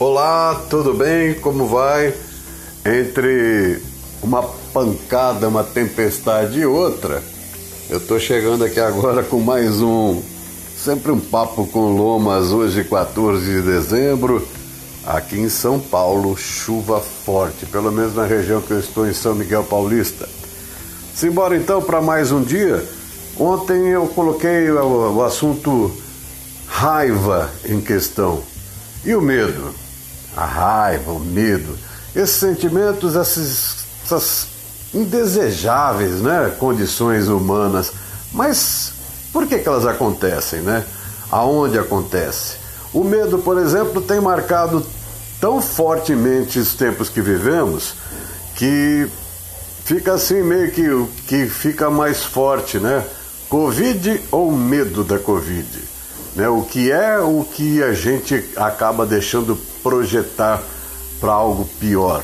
Olá, tudo bem? Como vai? Entre uma pancada, uma tempestade e outra, eu tô chegando aqui agora com mais um Sempre um papo com Lomas, hoje 14 de dezembro, aqui em São Paulo, chuva forte, pelo menos na região que eu estou em São Miguel Paulista. Simbora então para mais um dia. Ontem eu coloquei o assunto raiva em questão. E o medo? A raiva, o medo, esses sentimentos, esses, essas indesejáveis né, condições humanas. Mas por que, que elas acontecem, né? Aonde acontece? O medo, por exemplo, tem marcado tão fortemente os tempos que vivemos que fica assim meio que, que fica mais forte, né? Covid ou medo da Covid? Né? O que é o que a gente acaba deixando projetar para algo pior?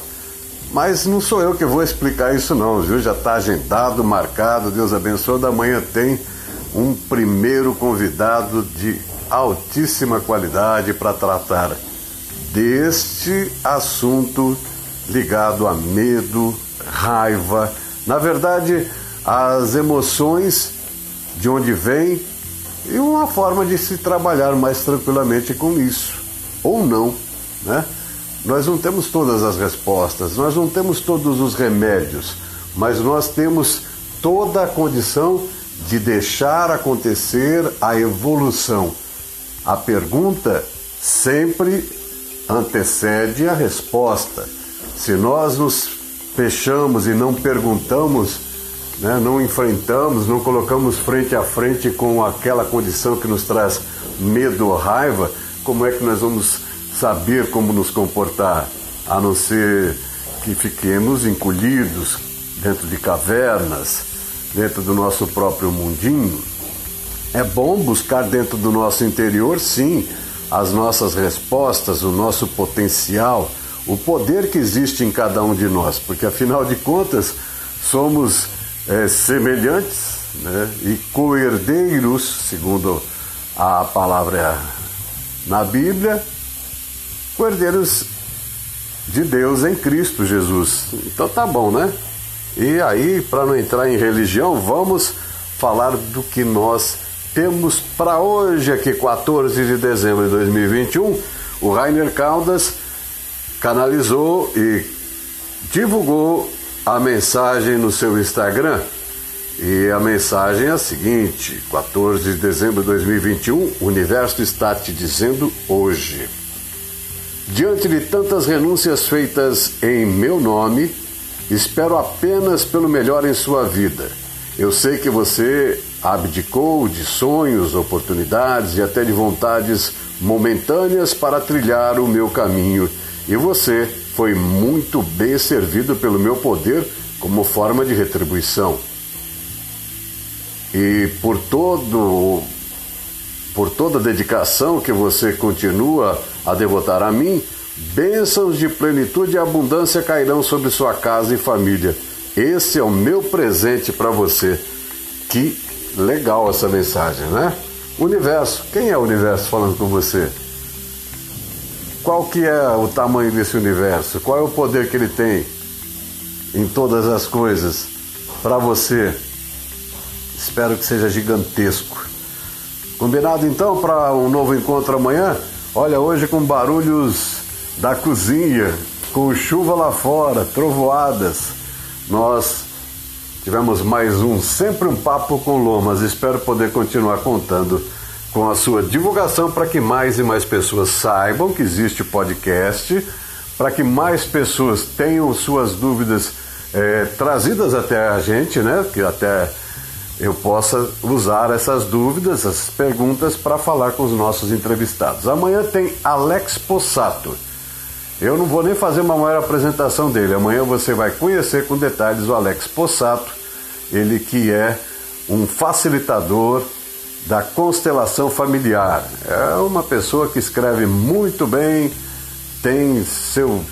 Mas não sou eu que vou explicar isso não, viu? Já está agendado, marcado, Deus abençoe, da manhã tem um primeiro convidado de altíssima qualidade para tratar deste assunto ligado a medo, raiva, na verdade, as emoções de onde vem e uma forma de se trabalhar mais tranquilamente com isso, ou não, né? Nós não temos todas as respostas, nós não temos todos os remédios, mas nós temos toda a condição de deixar acontecer a evolução. A pergunta sempre antecede a resposta. Se nós nos fechamos e não perguntamos, né, não enfrentamos, não colocamos frente a frente com aquela condição que nos traz medo ou raiva, como é que nós vamos saber como nos comportar? A não ser que fiquemos encolhidos dentro de cavernas, dentro do nosso próprio mundinho. É bom buscar dentro do nosso interior, sim, as nossas respostas, o nosso potencial, o poder que existe em cada um de nós, porque afinal de contas somos é, semelhantes né, e coerdeiros, segundo a palavra na Bíblia, coerdeiros de Deus em Cristo Jesus. Então tá bom, né? E aí, para não entrar em religião, vamos falar do que nós temos para hoje, aqui, 14 de dezembro de 2021. O Rainer Caldas canalizou e divulgou a mensagem no seu Instagram. E a mensagem é a seguinte: 14 de dezembro de 2021, o universo está te dizendo hoje. Diante de tantas renúncias feitas em meu nome, Espero apenas pelo melhor em sua vida. Eu sei que você abdicou de sonhos, oportunidades e até de vontades momentâneas para trilhar o meu caminho, e você foi muito bem servido pelo meu poder como forma de retribuição. E por todo por toda a dedicação que você continua a devotar a mim, Bênçãos de plenitude e abundância cairão sobre sua casa e família. Esse é o meu presente para você. Que legal essa mensagem, né? Universo. Quem é o universo falando com você? Qual que é o tamanho desse universo? Qual é o poder que ele tem em todas as coisas para você? Espero que seja gigantesco. Combinado então para um novo encontro amanhã? Olha, hoje com barulhos da cozinha, com chuva lá fora, trovoadas. Nós tivemos mais um Sempre um Papo com Lomas. Espero poder continuar contando com a sua divulgação para que mais e mais pessoas saibam que existe podcast, para que mais pessoas tenham suas dúvidas é, trazidas até a gente, né? Que até eu possa usar essas dúvidas, essas perguntas para falar com os nossos entrevistados. Amanhã tem Alex Possato eu não vou nem fazer uma maior apresentação dele. Amanhã você vai conhecer com detalhes o Alex Possato, ele que é um facilitador da constelação familiar. É uma pessoa que escreve muito bem, tem seu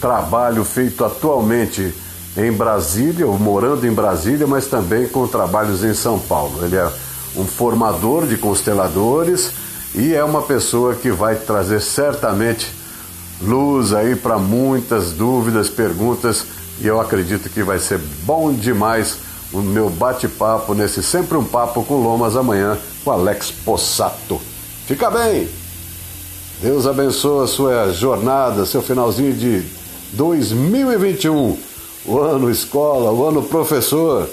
trabalho feito atualmente em Brasília, ou morando em Brasília, mas também com trabalhos em São Paulo. Ele é um formador de consteladores e é uma pessoa que vai trazer certamente luz aí para muitas dúvidas, perguntas e eu acredito que vai ser bom demais o meu bate-papo nesse Sempre um Papo com Lomas amanhã com Alex Possato. Fica bem! Deus abençoe a sua jornada, seu finalzinho de 2021, o ano escola, o ano professor.